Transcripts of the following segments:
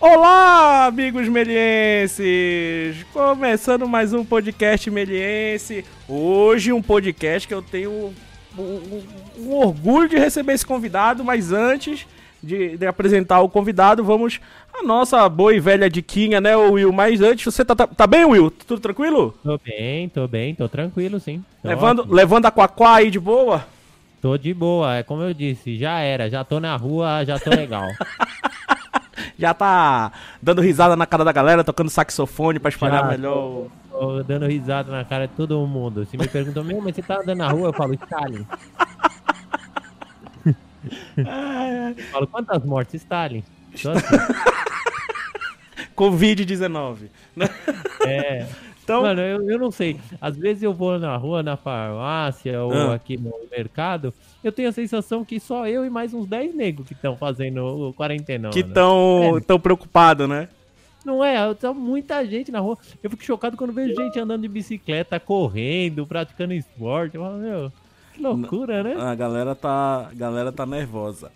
Olá! Amigos melienses! Começando mais um podcast meliense. Hoje um podcast que eu tenho um, um- um orgulho de receber esse convidado, mas antes de, de apresentar o convidado, vamos a nossa boa e velha diquinha, né, Will? Mas antes, você tá, tá, tá bem, Will? Tudo tranquilo? Tô bem, tô bem, tô tranquilo, sim. Tô Levando, ótimo. levando a Quaquá aí de boa? Tô de boa, é como eu disse, já era, já tô na rua, já tô legal. Já tá dando risada na cara da galera, tocando saxofone pra espalhar Já, melhor. o- tô dando risada na cara de todo mundo. Se me perguntam, meu, mas você tá andando na rua? Eu falo, Stalin. Eu falo, quantas mortes? Stalin. Tô assim, Covid-19. né? é, Então, Mano, eu, eu não sei. Às vezes eu vou na rua, na farmácia ou Ah. aqui no mercado, eu tenho a sensação que só eu e mais uns 10 negros que estão fazendo o quarentena. que mano. tão, É. tão preocupado, né? Não é, tá muita gente na rua. Eu fico chocado quando vejo gente andando de bicicleta, correndo, praticando esporte. Eu falo, meu, que loucura, né? A galera tá, a galera tá nervosa.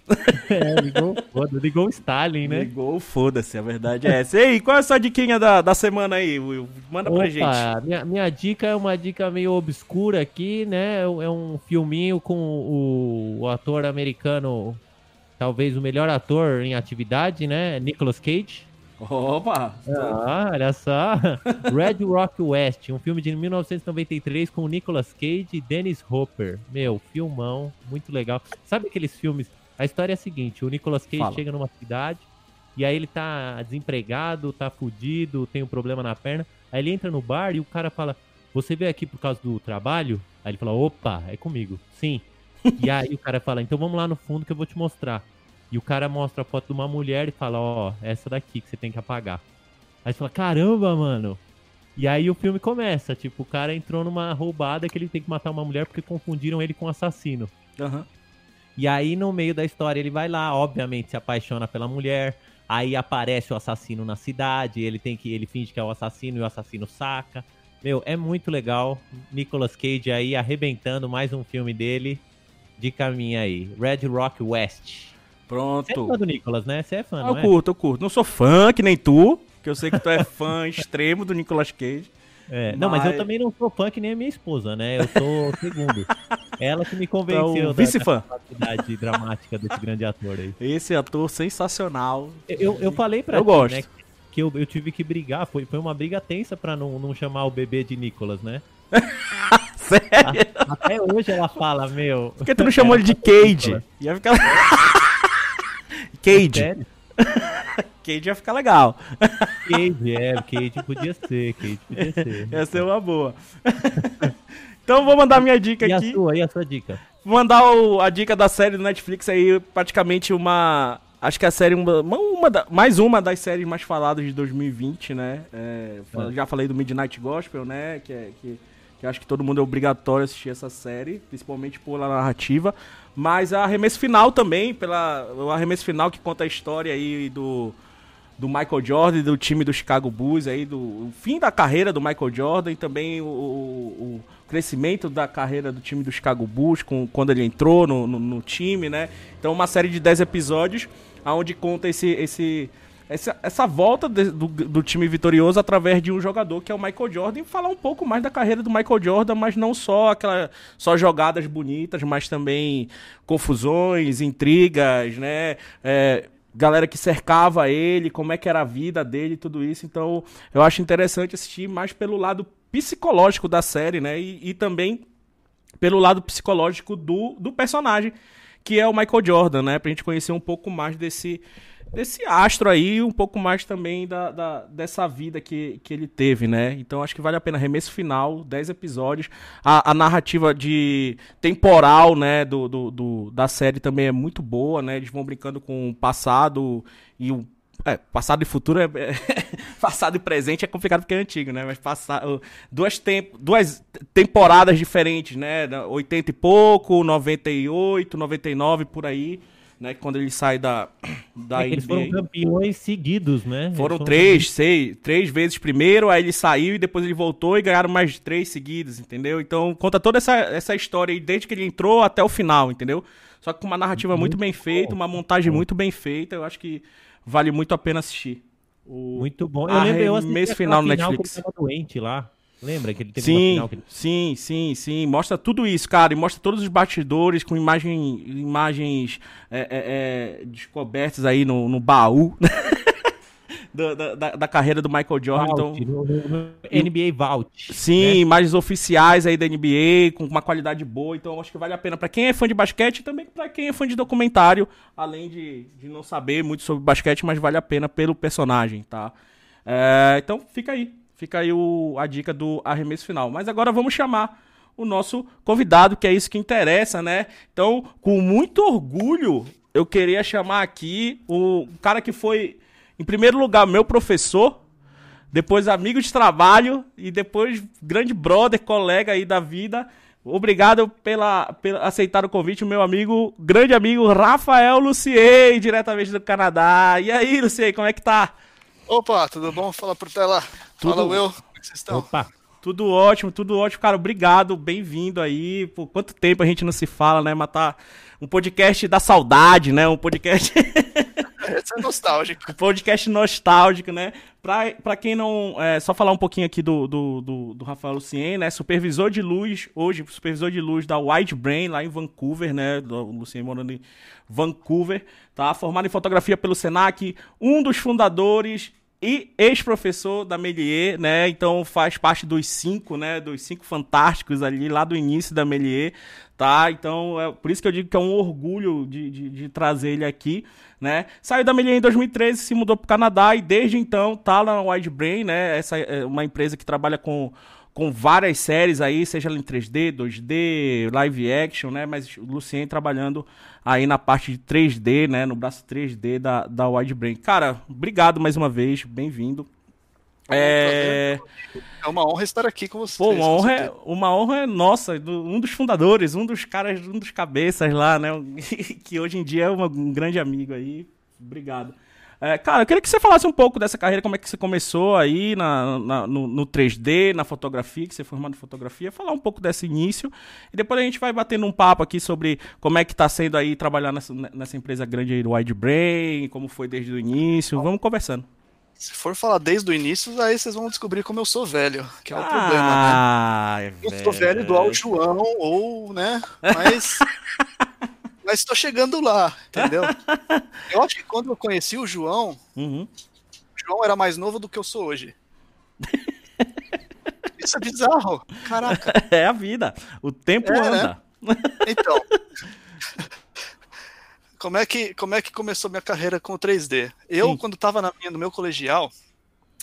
É, ligou, foda, ligou o Stalin, né? Ligou, foda-se, a verdade é essa. E aí, qual é a sua diquinha da, da semana aí, Will? Manda pra gente. Opa, minha, minha dica é uma dica meio obscura aqui, né? É um filminho com o, o ator americano, talvez o melhor ator em atividade, né? Nicolas Cage. Opa! Ah, olha só. Red Rock West, um filme de 1993 com o Nicolas Cage e Dennis Hopper. Meu, filmão, muito legal. Sabe aqueles filmes? A história é a seguinte: o Nicolas Cage Fala. chega numa cidade e aí ele tá desempregado, tá fudido, tem um problema na perna. Aí ele entra no bar e o cara fala: Você veio aqui por causa do trabalho? Aí ele fala: Opa, é comigo. Sim. E aí o cara fala: Então vamos lá no fundo que eu vou te mostrar. E o cara mostra a foto de uma mulher e fala: Ó, essa daqui que você tem que apagar. Aí você fala: Caramba, mano. E aí o filme começa: Tipo, o cara entrou numa roubada que ele tem que matar uma mulher porque confundiram ele com um assassino. Aham. E aí, no meio da história, ele vai lá, obviamente, se apaixona pela mulher. Aí aparece o assassino na cidade, ele tem que. ele finge que é o assassino e o assassino saca. Meu, é muito legal. Nicolas Cage aí arrebentando mais um filme dele. Dica minha aí. Red Rock West. Você é Pronto. fã do Nicolas, né? Você é fã, Ah, eu é? curto, eu curto. Não sou fã, que nem tu, que eu sei que tu é fã extremo do Nicolas Cage. É, Não, mas eu Mas- também não sou fã que nem a minha esposa, né? Eu sou o segundo. Ela que me convenceu Então, da, vice-fã. da capacidade dramática desse grande ator aí. Esse ator sensacional. Eu, eu falei pra Eu ti, gosto. né, que eu, eu tive que brigar, foi, foi uma briga tensa pra não, não chamar o bebê de Nicolas, né? Sério? Até hoje ela fala, meu. Por que tu não chamou ele de Cage? Ia ficar. Cage. Sério? Cage ia ficar legal. Cage, é, Cage podia ser, Cage podia ser. Ia ser uma boa. então vou mandar minha dica E a aqui. sua, e a sua dica? Vou mandar o- a dica da série do Netflix aí, praticamente uma. Acho que a série, uma, uma da- mais uma das séries mais faladas de 2020, né? É, É. Já falei do Midnight Gospel, né? Que, é, que, que acho que todo mundo é obrigatório assistir essa série, principalmente pela narrativa. Mas a arremesso final também, pela, o arremesso final que conta a história aí do, do Michael Jordan do time do Chicago Bulls, aí, do o fim da carreira do Michael Jordan e também o, o- o crescimento da carreira do time do Chicago Bulls com, quando ele entrou no, no, no time, né? Então uma série de 10 episódios onde conta esse, esse, essa, essa volta de- do, do time vitorioso através de um jogador que é o Michael Jordan e falar um pouco mais da carreira do Michael Jordan, mas não só aquela só jogadas bonitas, mas também confusões, intrigas, né? É, galera que cercava ele, como é que era a vida dele, tudo isso. Então, eu acho interessante assistir mais pelo lado psicológico da série, né? E, e também pelo lado psicológico do, do personagem, que é o Michael Jordan, né? Pra gente conhecer um pouco mais desse, desse astro aí, um pouco mais também da, da- dessa vida que, que ele teve, né? Então acho que vale a pena. Remesso final, 10 episódios. A, a narrativa de temporal, né, do, do, do- da série também é muito boa, né? Eles vão brincando com o passado e o. É, passado e futuro é. passado e presente é complicado porque é antigo, né? Mas passado. Duas, tem, duas temporadas diferentes, né? 80 e pouco, 98, 99, por aí. Né? Quando ele sai da, da É eles foram campeões seguidos, né? Foram foram- três, seis, três vezes primeiro, aí ele saiu e depois ele voltou e ganharam mais três seguidos, entendeu? Então conta toda essa, essa história aí, desde que ele entrou até o final, entendeu? Só que com uma narrativa muito, bem feita, uma montagem muito bem feita, eu acho que vale muito a pena assistir. O... Muito bom. Eu lembro, eu assisti final final Netflix. ele tava doente lá. Lembra que ele teve uma Sim, final que sim, sim, sim. Mostra tudo isso, cara. E mostra todos os bastidores com imagem, imagens é, é, é, descobertas aí no, no baú da, da- da- carreira do Michael Jordan. Então, Vault, no NBA Vault. Sim, né? imagens oficiais aí da NBA, com uma qualidade boa, então eu acho que vale a pena pra quem é fã de basquete e também pra quem é fã de documentário, além de, de não saber muito sobre basquete, mas vale a pena pelo personagem, tá? É, então fica aí, fica aí o- a dica do arremesso final. Mas agora vamos chamar o nosso convidado, que é isso que interessa, né? Então, com muito orgulho, eu queria chamar aqui o cara que foi, em primeiro lugar, meu professor, depois amigo de trabalho e depois grande brother, colega aí da vida. Obrigado pela, pela aceitar o convite, meu amigo, grande amigo Rafael Lucier, diretamente do Canadá. E aí, Lucier, como é que tá? Opa, tudo bom? Fala por tela. Tudo- Fala, Will. Como é que vocês estão? Opa, Tudo ótimo, tudo ótimo, cara. Obrigado, bem-vindo aí. Por quanto tempo a gente não se fala, né? Matar um podcast da saudade, né? Um podcast. Esse é nostálgico. Podcast nostálgico, né? Pra, pra quem não. É, só falar um pouquinho aqui do, do, do, do Rafael Lucien, né? Supervisor de luz, hoje, supervisor de luz da Wide Brain, lá em Vancouver, né? Do Lucien morando em Vancouver, tá? Formado em fotografia pelo Senac, um dos fundadores e ex-professor da Melier, né? Então faz parte dos cinco, né? Dos cinco fantásticos ali, lá do início da Melier, tá? Então é por isso que eu digo que é um orgulho de, de, de trazer ele aqui, né? Saiu da Melier em 2013, se mudou para o Canadá e desde então tá lá na Wide Brain, né? Essa é uma empresa que trabalha com com várias séries aí, seja ela em 3D, 2D, live action, né? Mas o Lucien trabalhando aí na parte de 3D, né? No braço 3D da, da Wide Brain. Cara, obrigado mais uma vez, bem-vindo. É, É uma honra estar aqui com vocês. pô, uma honra, é, uma honra é nossa, do- um dos fundadores, um dos caras, um dos cabeças lá, né? Que hoje em dia é uma- um grande amigo aí. Obrigado. É, cara, eu queria que você falasse um pouco dessa carreira, como é que você começou aí na, na- no, no 3D, na fotografia, que você é formado em fotografia, falar um pouco desse início, e depois a gente vai batendo um papo aqui sobre como é que tá sendo aí trabalhar nessa, nessa empresa grande aí do Wide Brain, como foi desde o início, vamos conversando. Se for falar desde o início, aí vocês vão descobrir como eu sou velho, que é o problema, né? ah, é Eu sou velho igual o João, ou, né? Mas. Mas estou chegando lá, entendeu? Eu acho que quando eu conheci o João, Uhum. o João era mais novo do que eu sou hoje. Isso é bizarro. Caraca. É a vida, o tempo É, né? anda. Então. Como é, que, como é que começou minha carreira com o 3D? Eu, Sim. quando estava no meu colegial,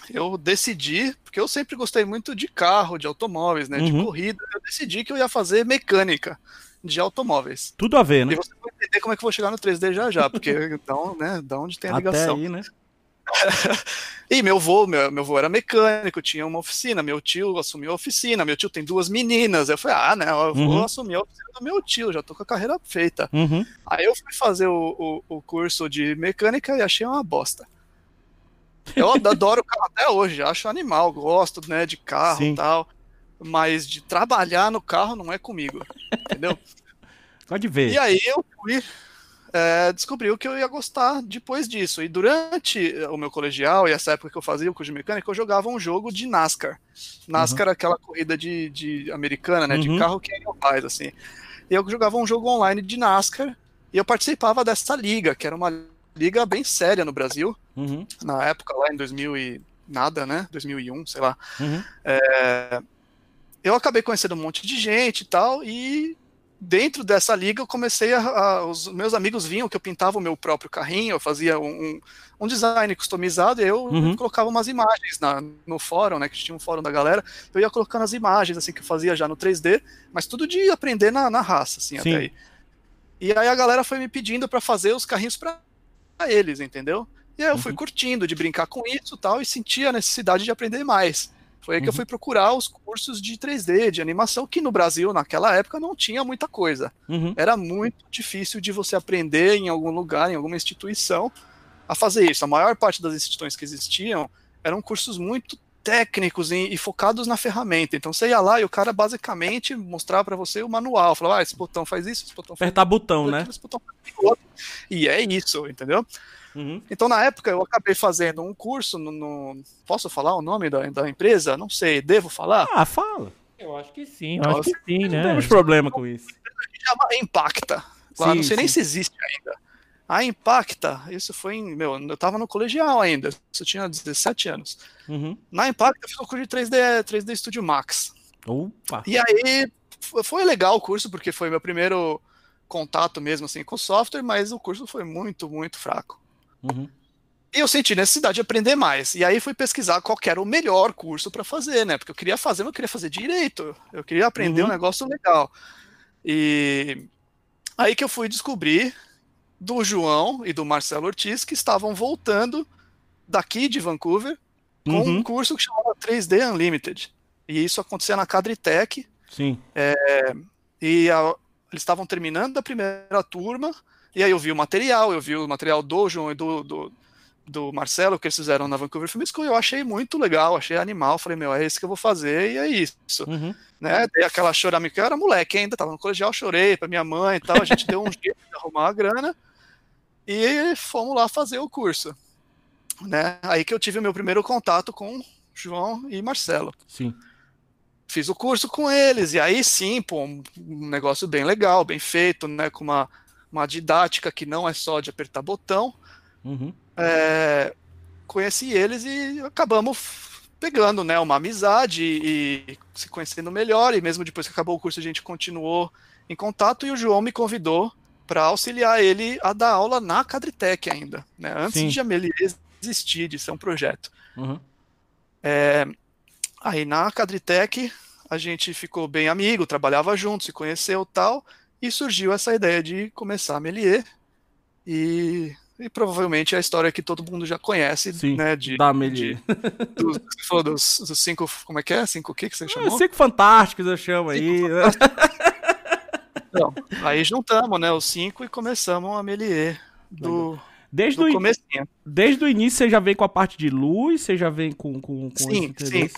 eu decidi, porque eu sempre gostei muito de carro, de automóveis, né? De Uhum. corrida, eu decidi que eu ia fazer mecânica de automóveis. Tudo a ver, né? E você vai entender como é que eu vou chegar no 3D já já, porque então, né, da onde tem a Até ligação. aí, né? E meu avô, meu, meu avô era mecânico, tinha uma oficina, meu tio assumiu a oficina, meu tio tem duas meninas. Eu falei, ah, né, eu vou Uhum. assumir a oficina do meu tio, já tô com a carreira feita. Uhum. Aí eu fui fazer o, o, o curso de mecânica e achei uma bosta. Eu adoro carro até hoje, acho animal, gosto né, de carro e tal, mas de trabalhar no carro não é comigo, entendeu? Pode ver. E aí eu fui é, descobri o que eu ia gostar depois disso. E durante o meu colegial e essa época que eu fazia o curso de mecânica, eu jogava um jogo de NASCAR. NASCAR é aquela corrida de, de americana, né? Uhum. De carro que não faz, assim. E eu jogava um jogo online de NASCAR e eu participava dessa liga, que era uma liga bem séria no Brasil, Uhum, na época, lá em 2000 e nada, né? 2001, sei lá. uhum. Eu acabei conhecendo um monte de gente e tal, e dentro dessa liga eu comecei a, a- os meus amigos vinham que eu pintava o meu próprio carrinho, eu fazia um, um- design customizado e eu Uhum. colocava umas imagens na- no fórum, né, que tinha um fórum da galera, eu ia colocando as imagens assim que eu fazia já no 3D, mas tudo de aprender na, na raça, assim, Sim. até aí. E aí a galera foi me pedindo para fazer os carrinhos para eles, entendeu? E aí eu fui Uhum. curtindo de brincar com isso tal, e sentia a necessidade de aprender mais. Foi aí que eu fui procurar os cursos de 3D, de animação, que no Brasil, naquela época, não tinha muita coisa. Uhum. Era muito difícil de você aprender em algum lugar, em alguma instituição, a fazer isso. A maior parte das instituições que existiam eram cursos muito técnicos e, e focados na ferramenta. Então você ia lá e o cara basicamente mostrava para você o manual, falava, ah, esse botão faz isso, esse botão faz Apertar botão, né? botão faz aquilo. E é isso, entendeu? Uhum. Então, na época, eu acabei fazendo um curso no. no- Posso falar o nome da, da empresa? Não sei, devo falar? Ah, fala. Eu acho que sim, eu acho que sim, Não né? temos problema com isso. Chama Impacta. Lá, Sim, não sei nem sim. se existe ainda. A Impacta, isso foi em. Meu, eu tava no colegial ainda, eu tinha 17 anos. Uhum. Na Impacta, eu fiz o curso de 3D, 3D Studio Max. Opa. E aí, foi legal o curso, porque foi meu primeiro contato mesmo assim com software, mas o curso foi muito, muito fraco. Uhum. E eu senti necessidade de aprender mais. E aí fui pesquisar qual era o melhor curso para fazer, né? Porque eu queria fazer, mas eu queria fazer direito. Eu queria aprender Uhum. um negócio legal. E aí que eu fui descobrir do João e do Marcelo Ortiz que estavam voltando daqui de Vancouver com Uhum. um curso que chamava 3D Unlimited. E isso acontecia na Cadritech. Sim. E a- eles estavam terminando a primeira turma, e aí eu vi o material, eu vi o material do João e do, do, do Marcelo que eles fizeram na Vancouver Film School, eu achei muito legal, achei animal, falei, meu, é isso que eu vou fazer, e é isso. Uhum. Né? Dei aquela choramento, eu era moleque ainda, tava no colegial, chorei pra minha mãe e tal, a gente deu um jeito de arrumar a grana, e fomos lá fazer o curso. Né? Aí que eu tive o meu primeiro contato com João e Marcelo Sim. fiz o curso com eles, e aí sim, pô, um negócio bem legal, bem feito, né, com uma, uma didática que não é só de apertar botão. Uhum. É, conheci eles e acabamos pegando, né, uma amizade e, e se conhecendo melhor, e mesmo depois que acabou o curso a gente continuou em contato, e o João me convidou para auxiliar ele a dar aula na Cadritec ainda, né, antes Sim. de a Melier existir, de ser um projeto. Uhum. Aí na Cadritec a gente ficou bem amigo, trabalhava junto, se conheceu tal, e surgiu essa ideia de começar a Melier. E, e provavelmente é a história que todo mundo já conhece, Sim. né? De, Da Melier. dos, dos, dos cinco. Como é que é? Cinco o que que você É, chamou? cinco fantásticos eu chamo aí. Não, aí juntamos, né, os cinco e começamos a Melier do, Desde, do o, in- desde o início você já vem com a parte de luz, você já vem com. com, com Sim, sim.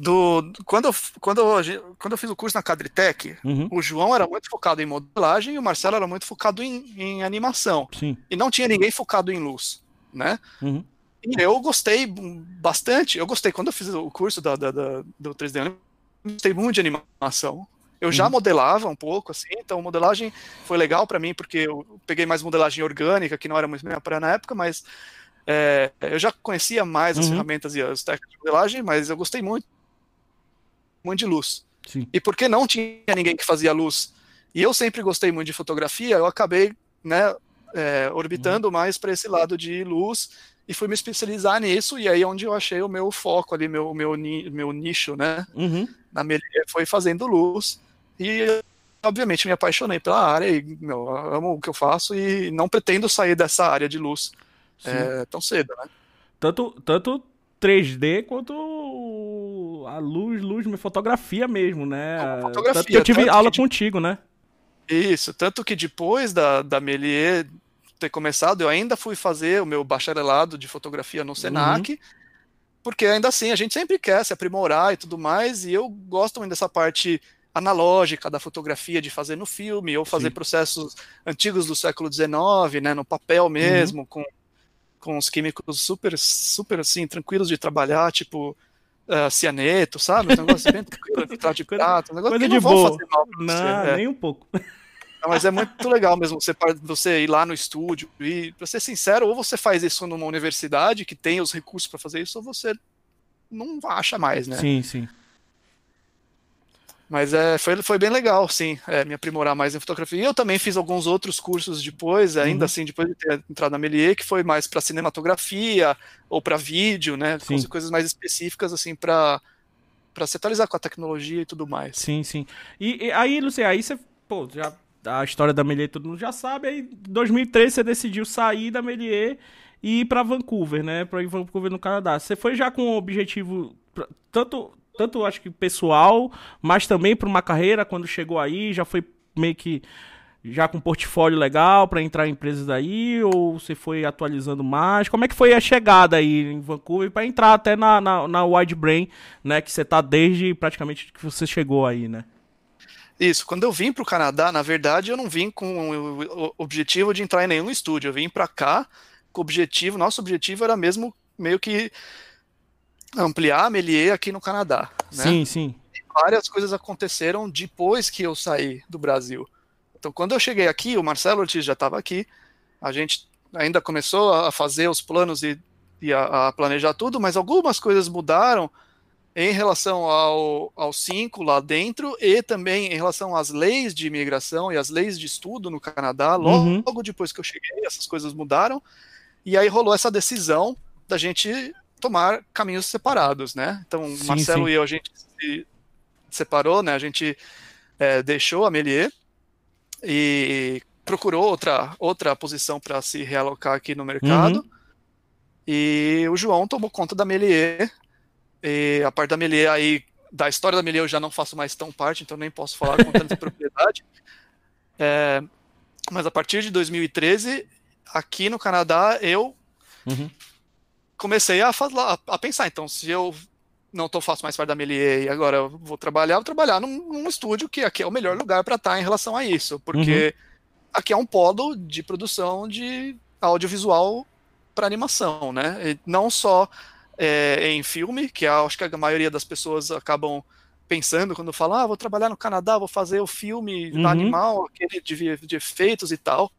Do, do- quando, eu, quando, eu, quando eu fiz o curso na Cadritec, Uhum. o João era muito focado em modelagem e o Marcelo era muito focado em, em animação. Sim. E não tinha ninguém focado em luz, né? Uhum. E eu gostei bastante. Eu gostei quando eu fiz o curso da, da- da- do 3D, eu gostei muito de animação. Eu já Uhum. modelava um pouco, assim, então modelagem foi legal para mim, porque eu peguei mais modelagem orgânica, que não era muito minha praia na época, mas é, eu já conhecia mais as Uhum. ferramentas e as técnicas de modelagem, mas eu gostei muito, muito de luz. Sim. E porque não tinha ninguém que fazia luz, e eu sempre gostei muito de fotografia, eu acabei, né, é, orbitando Uhum. mais para esse lado de luz e fui me especializar nisso, e aí é onde eu achei o meu foco ali, meu, meu, meu nicho, né, Uhum. na Melier, foi fazendo luz, e obviamente me apaixonei pela área, e meu, eu amo o que eu faço, e não pretendo sair dessa área de luz é, tão cedo, né. Tanto, tanto 3D quanto a luz, luz, fotografia mesmo, né? Como fotografia, Tanto que eu tive aula de- contigo, né? Isso, tanto que depois da, da Melier ter começado, eu ainda fui fazer o meu bacharelado de fotografia no Senac, porque ainda assim a gente sempre quer se aprimorar e tudo mais, e eu gosto muito dessa parte analógica da fotografia, de fazer no filme, ou fazer Sim. processos antigos do século XIX, né, no papel mesmo, com, com os químicos super, super assim, tranquilos de trabalhar, tipo ah, cianeto, sabe? Um negócio bem tranquilo, de prata, um negócio Coisa que de não boa. fazer mal pra você. Não, é. nem um pouco. Não, mas é muito legal mesmo você, você ir lá no estúdio e, pra ser sincero, ou você faz isso numa universidade que tem os recursos para fazer isso, ou você não acha mais, né? Sim, sim. Mas é, foi, foi bem legal, sim, é, me aprimorar mais em fotografia. E eu também fiz alguns outros cursos depois, ainda Uhum. assim, depois de ter entrado na Melier, que foi mais para cinematografia ou para vídeo, né? Sim. Coisas- mais específicas, assim, para para se atualizar com a tecnologia e tudo mais. Sim, sim. E, e aí, Luciano, aí você, pô, já a história da Melier todo mundo já sabe, aí em 2013 você decidiu sair da Melier e ir pra Vancouver, né? Pra ir Vancouver no Canadá. Você foi já com o objetivo tanto, tanto acho que pessoal, mas também para uma carreira, quando chegou aí, já foi meio que já com portfólio legal para entrar em empresas aí, ou você foi atualizando mais? Como é que foi a chegada aí em Vancouver para entrar até na, na, na Wide Brain, né? Que você tá desde praticamente que você chegou aí, né? Isso, quando eu vim para o Canadá, na verdade, eu não vim com o objetivo de entrar em nenhum estúdio. Eu vim para cá com o objetivo, nosso objetivo era mesmo meio que ampliar a Melier aqui no Canadá. Né? Sim, sim. Várias coisas aconteceram depois que eu saí do Brasil. Então, quando eu cheguei aqui, o Marcelo Ortiz já estava aqui, a gente ainda começou a fazer os planos e, e a, a planejar tudo, mas algumas coisas mudaram em relação ao, ao 5 lá dentro e também em relação às leis de imigração e às leis de estudo no Canadá. Logo, Uhum. logo depois que eu cheguei, essas coisas mudaram. E aí rolou essa decisão da gente tomar caminhos separados, né? Então, Sim, Marcelo sim. e eu, a gente se separou, né? A gente é, deixou a Melier e procurou outra, outra posição para se realocar aqui no mercado. Uhum. E o João tomou conta da Melier. E a parte da Melier aí, da história da Melier eu já não faço mais tão parte, então nem posso falar com tanta propriedade. É, mas a partir de 2013, aqui no Canadá, eu Uhum. Comecei a, fa- a, pensar, então, se eu não tô, faço mais parte da Melier e agora eu vou trabalhar, vou trabalhar num, num estúdio que aqui é o melhor lugar para estar em relação a isso, porque aqui é um polo de produção de audiovisual para animação, né? E não só é, em filme, que acho que a maioria das pessoas acabam pensando quando falam, ah, vou trabalhar no Canadá, vou fazer o filme Uhum. animal, aquele de, de efeitos e tal.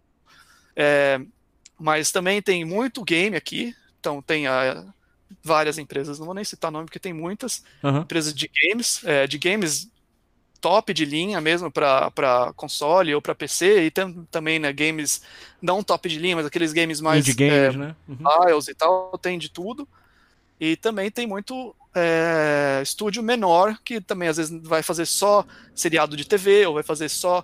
É, mas também tem muito game aqui, então tem a, várias empresas, não vou nem citar nome porque tem muitas Aham. empresas de games, é, de games top de linha mesmo para console ou para PC e tam, também né, games não top de linha, mas aqueles games mais Indie games, né? Uhum. e tal, tem de tudo. E também tem muito é, estúdio menor que também às vezes vai fazer só seriado de TV ou vai fazer só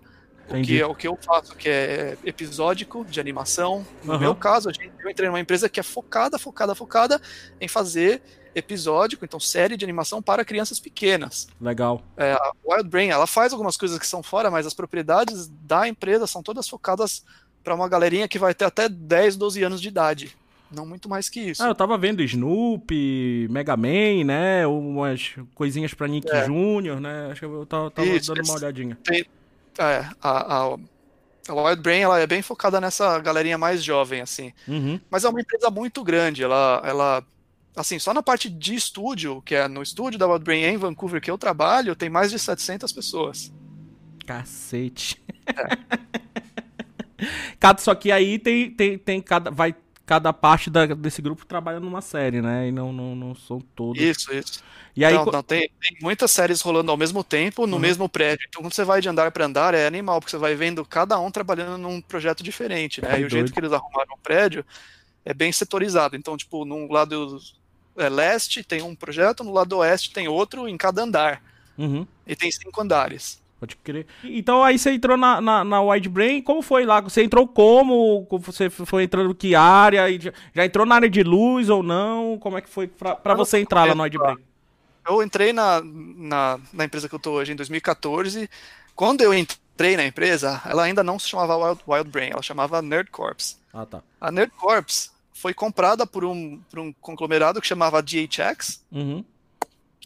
Entendi. que, é, o que eu faço, que é episódico de animação. No Aham. meu caso, a gente, eu entrei numa empresa que é focada, focada, focada em fazer episódico, então série de animação para crianças pequenas. Legal. É, a Wild Brain, ela faz algumas coisas que são fora, mas as propriedades da empresa são todas focadas para uma galerinha que vai ter até 10, 12 anos de idade. Não muito mais que isso. Ah, eu tava vendo Snoopy, Mega Man, né? Umas coisinhas pra Nick É. Jr., né? Acho que eu tava, tava Isso, dando uma olhadinha. É, a, a, a Wild Brain ela é bem focada nessa galerinha mais jovem, assim. Uhum. Mas é uma empresa muito grande. Ela, ela, assim, só na parte de estúdio, que é no estúdio da Wild Brain em Vancouver que eu trabalho, tem mais de 700 pessoas. Cacete. cada, só que aí tem, tem, tem cada. Vai cada parte da- desse grupo trabalha numa série, né? E não, não, não são todos. Isso, isso. E aí. não, não, tem, tem muitas séries rolando ao mesmo tempo, no Uhum. mesmo prédio. Então, quando você vai de andar para andar, é animal, porque você vai vendo cada um trabalhando num projeto diferente, né? Que e o jeito doido. que eles arrumaram o prédio é bem setorizado. Então, tipo, no lado é, leste tem um projeto, no lado oeste tem outro em cada andar. Uhum. E tem cinco andares. Pode crer. Então aí você entrou na, na, na Wide Brain, como foi lá? Você entrou como? Você foi entrando que área? Já, já entrou na área de luz ou não? Como é que foi Ah, você entrar lá no Wide Brain? Eu entrei na, na, na empresa que eu tô hoje em 2014. Quando eu entrei na empresa, ela ainda não se chamava Wild, Wild Brain, ela chamava Nerd Corps. Ah, tá. A Nerd Corps foi comprada por um, por um conglomerado que chamava DHX Uhum.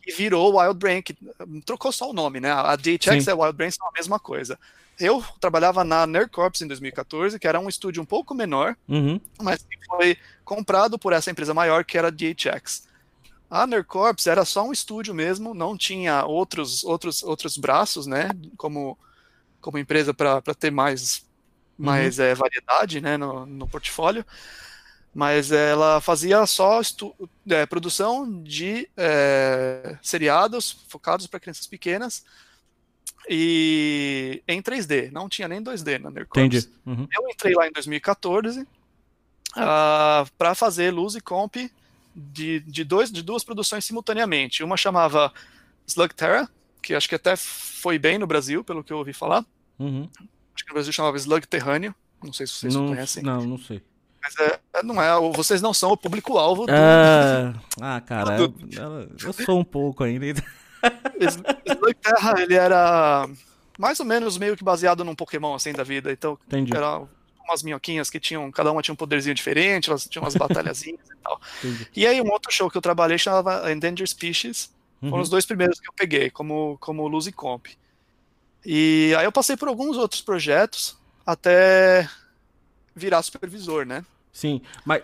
E virou Wild Brain, que hum, trocou só o nome, né? A DHX Sim. e a Wild Brain são a mesma coisa. Eu trabalhava na Nerd Corps em 2014, que era um estúdio um pouco menor, Uhum. mas que foi comprado por essa empresa maior que era a DHX. A Nerd Corps era só um estúdio mesmo, não tinha outros outros outros braços, né, como como empresa para ter mais mais é, variedade, né, no, no portfólio. Mas ela fazia só é, produção de é, seriados focados para crianças pequenas e em 3D, não tinha nem 2D na Nerd Corps. Entendi. Uhum. Eu entrei lá em 2014 para fazer luz e comp de, de, dois, de duas produções simultaneamente. Uma chamava Slug Terra, que acho que até foi bem no Brasil, pelo que eu ouvi falar. Uhum. Acho que no Brasil chamava Slug Terrâneo. Não sei se vocês Não, conhecem. não, não sei. Mas é, não é, vocês não são o público-alvo do. É... Ah, cara, eu, eu sou um pouco ainda. Slug Terra, ele era mais ou menos meio que baseado num Pokémon assim da vida. Então, Entendi. era umas minhoquinhas que tinham, cada uma tinha um poderzinho diferente, elas tinham umas batalhazinhas e tal. Entendi. E aí, um outro show que eu trabalhei chamava Endangered Species. Foram Uhum. os dois primeiros que eu peguei, como, como Luz e Comp. E aí eu passei por alguns outros projetos até virar supervisor, né? Sim, mas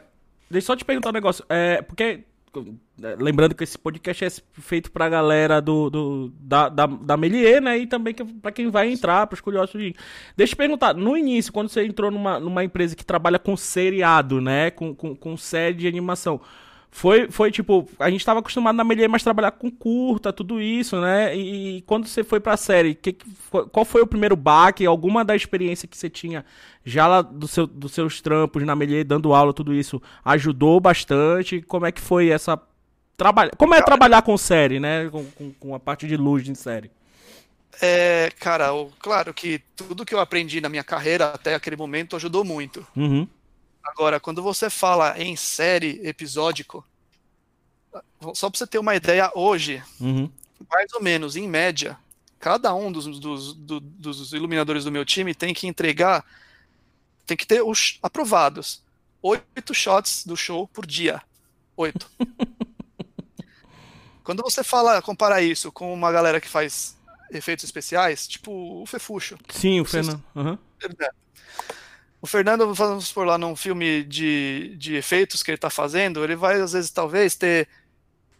deixa eu só te perguntar um negócio. É, porque. é, Lembrando que esse podcast é feito pra galera do, do, da, da, da Melier, né? E também que, pra quem vai entrar, pros curiosos. de- Deixa eu te perguntar, no início, quando você entrou numa, numa empresa que trabalha com seriado, né? Com, com, com série de animação. Foi, foi tipo, a gente tava acostumado na Melier, mas trabalhar com curta, tudo isso, né? E, quando você foi pra série, que qual foi o primeiro baque? Alguma da experiência que você tinha já lá do seu, dos seus trampos na Melier, dando aula, tudo isso, ajudou bastante? Como é que foi essa. Trabalha... Como é trabalhar com série, né? Com, com, com a parte de luz em série. É, cara, o- claro que tudo que eu aprendi na minha carreira até aquele momento ajudou muito. Uhum. Agora, quando você fala em série episódico, só pra você ter uma ideia, hoje, Uhum. mais ou menos, em média, cada um dos, dos, do- dos iluminadores do meu time tem que entregar, tem que ter os aprovados, oito shots do show por dia. Oito. Quando você fala, compara isso com uma galera que faz efeitos especiais, tipo o Fefuxo. Sim, o Fernando. Uhum. O Fernando, vamos por lá num filme de, de efeitos que ele tá fazendo, ele vai, às vezes, talvez, ter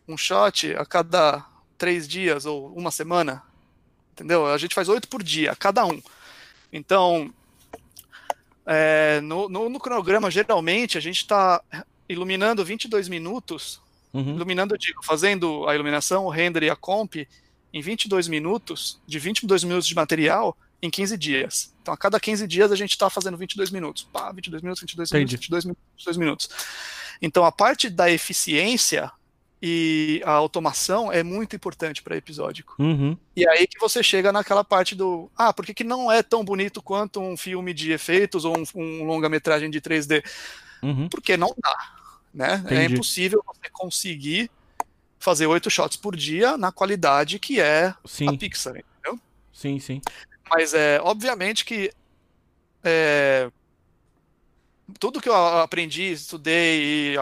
um shot a cada três dias ou uma semana. Entendeu? A gente faz oito por dia, cada um. Então, é, no, no, no cronograma, geralmente, a gente está iluminando 22 minutos. Uhum. Iluminando, eu digo, fazendo a iluminação, o render e a comp em 22 minutos, de 22 minutos de material, em 15 dias. Então, a cada 15 dias a gente está fazendo 22 minutos. Pá, 22 minutos, 22 minutos, Entendi. 22 minutos, 22 minutos. Então, a parte da eficiência e a automação é muito importante para episódico. Uhum. E aí que você chega naquela parte do. Ah, por que, que não é tão bonito quanto um filme de efeitos ou um, um longa-metragem de 3D? Uhum. Porque não dá. Né? É Entendi. impossível você conseguir fazer oito shots por dia na qualidade que é a Sim, Pixar. Entendeu? sim, sim. Mas é obviamente que é, tudo que eu aprendi, estudei e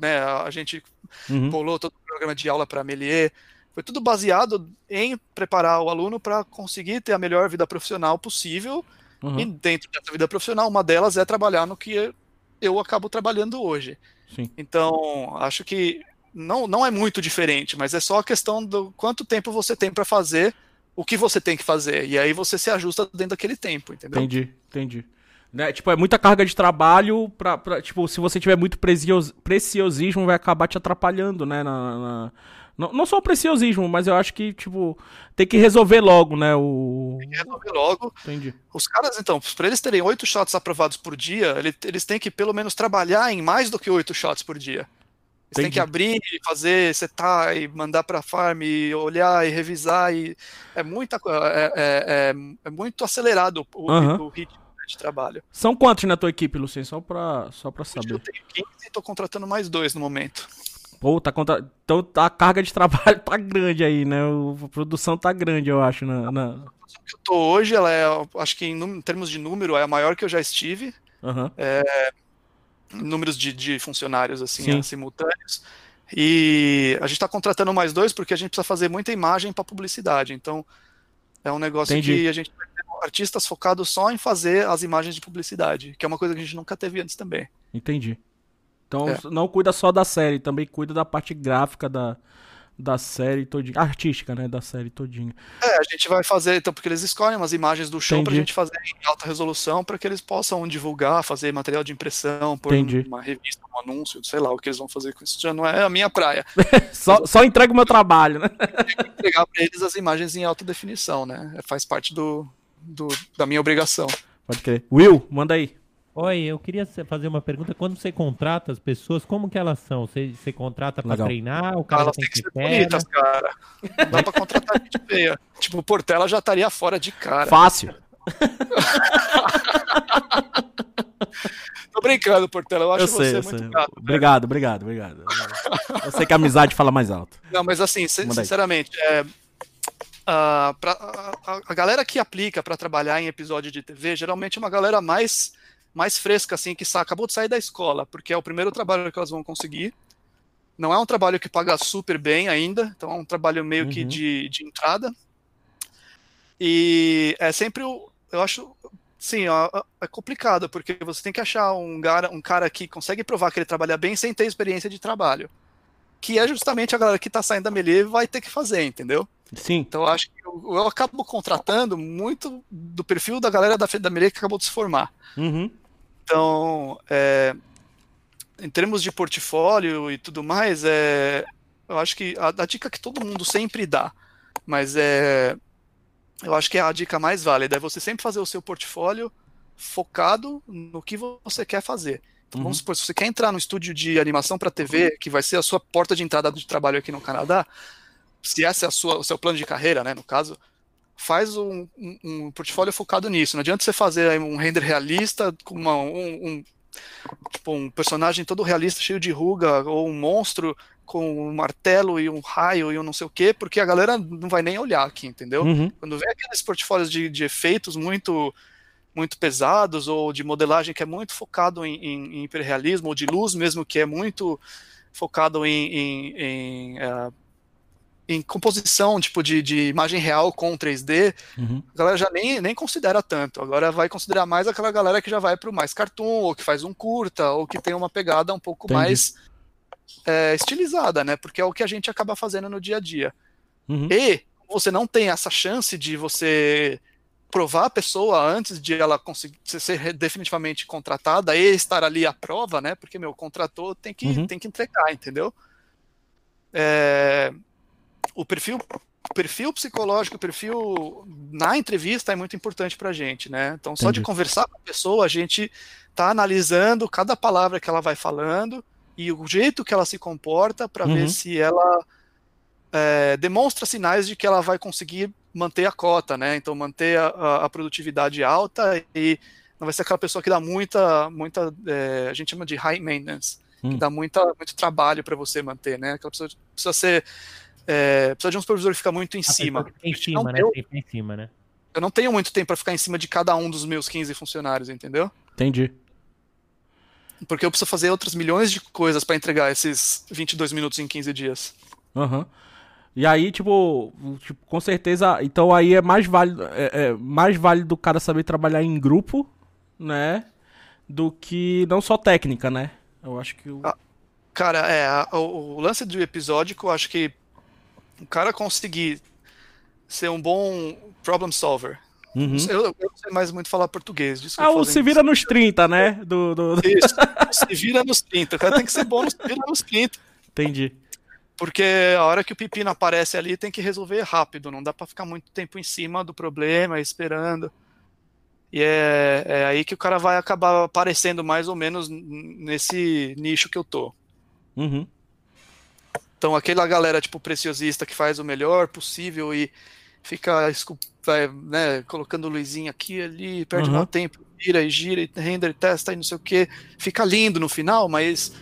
né, a gente Uhum. bolou todo o programa de aula para Melier, foi tudo baseado em preparar o aluno para conseguir ter a melhor vida profissional possível. Uhum. E dentro dessa vida profissional, uma delas é trabalhar no que eu acabo trabalhando hoje. Sim. Então, acho que não, não é muito diferente, mas é só a questão do quanto tempo você tem para fazer o que você tem que fazer. E aí você se ajusta dentro daquele tempo, entendeu? Entendi, entendi. Né, tipo, é muita carga de trabalho pra, pra- tipo, se você tiver muito precios- preciosismo, vai acabar te atrapalhando, né, na, na- Não, não só o preciosismo, mas eu acho que, tipo, tem que resolver logo, né, o... Resolver logo. Entendi. Os caras, então, para eles terem oito shots aprovados por dia, ele- eles têm que pelo menos trabalhar em mais do que oito shots por dia. Têm Entendi. que abrir, fazer, setar e mandar para farm, e olhar e revisar. E é muita é, é, é, é muito acelerado o, Aham. o ritmo de trabalho. São quantos na tua equipe, Lucien? Só pra, só pra Eu saber. tenho 15 e estou contratando mais dois no momento. Pô, tá contra... Então tá- a carga de trabalho tá grande aí, né? A produção tá grande, eu acho, na... na... Que eu tô hoje, ela é, acho que em, em termos de número, é a maior que eu já estive. Aham. Números de, de funcionários assim Sim. é, simultâneos. E a gente está contratando mais dois porque a gente precisa fazer muita imagem para publicidade. Então é um negócio Entendi. que a gente vai ter artistas focados só em fazer as imagens de publicidade, que é uma coisa que a gente nunca teve antes também. Entendi. Então É. não cuida só da série, também cuida da parte gráfica da, da série todinha. Artística, né? Da série todinha. É, a gente vai fazer, então, porque eles escolhem umas imagens do show para a Entendi. gente fazer em alta resolução para que eles possam divulgar, fazer material de impressão, pôr Entendi. uma revista, um anúncio, sei lá o que eles vão fazer com isso. Já não é a minha praia. Só, só entrega o meu trabalho, né? Entregar para eles as imagens em alta definição, né? Faz parte do, do- da minha obrigação. Pode crer. Will, manda aí. Oi, eu queria fazer uma pergunta. Quando você contrata as pessoas, como que elas são? Você, você contrata pra Legal. treinar? O cara Elas têm que que ser pera? bonitas, cara. Dá pra contratar gente feia. Tipo, o Portela já estaria fora de cara. Fácil. tô brincando, Portela. Eu acho Eu sei, você eu muito sei. gato. Obrigado, obrigado, obrigado. Eu sei que a amizade fala mais alto. Não, mas assim, sinceramente, é, a, pra- a- a- a galera que aplica pra trabalhar em episódio de TV, geralmente é uma galera mais, mais fresca, assim, que acabou de sair da escola, porque é o primeiro trabalho que elas vão conseguir. Não é um trabalho que paga super bem ainda, então é um trabalho meio que Uhum. de, de entrada. E é sempre o. Eu acho. Sim, ó, é complicado, porque você tem que achar um cara, um cara que consegue provar que ele trabalha bem sem ter experiência de trabalho. Que é justamente a galera que tá saindo da Melee vai ter que fazer, entendeu? Sim. Então eu acho que eu, eu acabo contratando muito do perfil da galera da, da Melee que acabou de se formar. Uhum. Então, é, em termos de portfólio e tudo mais, é, eu acho que a, a dica que todo mundo sempre dá, mas é, eu acho que é a dica mais válida, é você sempre fazer o seu portfólio focado no que você quer fazer. Então, Uhum. vamos supor, se você quer entrar no estúdio de animação para TV, que vai ser a sua porta de entrada de trabalho aqui no Canadá, se esse é a sua, o seu plano de carreira, né, no caso, faz um, um- um portfólio focado nisso. Não adianta você fazer um render realista com uma- um, um- tipo, um personagem todo realista, cheio de ruga, ou um monstro com um martelo e um raio e um não sei o quê, porque a galera não vai nem olhar aqui, entendeu? Uhum. Quando vem aqueles portfólios de, de efeitos muito muito pesados ou de modelagem que é muito focado em, em, em hiperrealismo ou de luz mesmo que é muito focado em, em, em, eh, em composição tipo de, de imagem real com 3D Uhum. a galera já nem, nem considera tanto agora vai considerar mais aquela galera que já vai para o mais cartoon ou que faz um curta ou que tem uma pegada um pouco Entendi. mais eh, estilizada né porque é o que a gente acaba fazendo no dia a dia Uhum. e você não tem essa chance de você provar a pessoa antes de ela conseguir ser definitivamente contratada e estar ali à prova, né? Porque, meu, contratou, tem que, Uhum. tem que entregar, entendeu? É, o perfil o perfil psicológico, o perfil na entrevista é muito importante pra gente, né? Então, só de Entendi. conversar com a pessoa, a gente tá analisando cada palavra que ela vai falando e o jeito que ela se comporta para Uhum. ver se ela é, demonstra sinais de que ela vai conseguir manter a cota, né? Então manter a, a- a produtividade alta e não vai ser aquela pessoa que dá muita, muita, é, a gente chama de high maintenance, que Hum. dá muita, muito trabalho para você manter, né? Aquela pessoa precisa ser, é, precisa de um supervisor que fica muito em A cima. que fica em cima, né? deu- em cima, né? eu não tenho muito tempo para ficar em cima de cada um dos meus 15 funcionários, entendeu? Entendi. Porque eu preciso fazer outras milhões de coisas para entregar esses 22 minutos em 15 dias. Aham. E aí, tipo, tipo, com certeza, então aí é mais válido, é, é mais válido o cara saber trabalhar em grupo, né? Do que não só técnica, né? Eu acho que o. Ah, Cara, é, a- o, o lance do episódico, eu acho que o cara conseguir ser um bom problem solver. Uhum. Eu, eu não sei mais muito falar português. Ah, eu o se vira nos 30, né? Do, do... Isso, se vira nos 30. O cara tem que ser bom no se vira nos 30. Entendi. Porque a hora que o pepino aparece ali, tem que resolver rápido. Não dá pra ficar muito tempo em cima do problema, esperando. E é, é aí que o cara vai acabar aparecendo mais ou menos nesse nicho que eu tô. Uhum. Então, aquela galera, tipo, preciosista que faz o melhor possível e fica né, colocando luzinha aqui e ali, perde Uhum. mau tempo, gira e gira e render, testa e não sei o que. Fica lindo no final, mas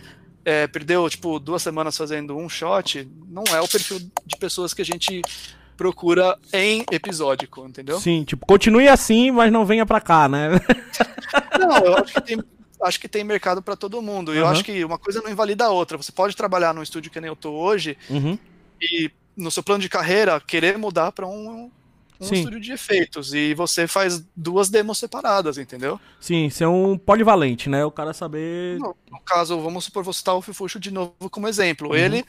é, perdeu, tipo, duas semanas fazendo um shot. Não é o perfil de pessoas que a gente procura em episódico, entendeu? Sim, tipo, continue assim, mas não venha pra cá, né? Não, eu acho que tem, acho que tem mercado para todo mundo. E Eu Uhum. acho que uma coisa não invalida a outra. Você pode trabalhar num estúdio que nem eu tô hoje, Uhum. e no seu plano de carreira querer mudar para um, um Sim. estúdio de efeitos e você faz duas demos separadas, entendeu? Sim, ser um polivalente, né? O cara saber. No, no caso, vamos supor, vou citar o Fifuxo de novo como exemplo. Uhum. Ele,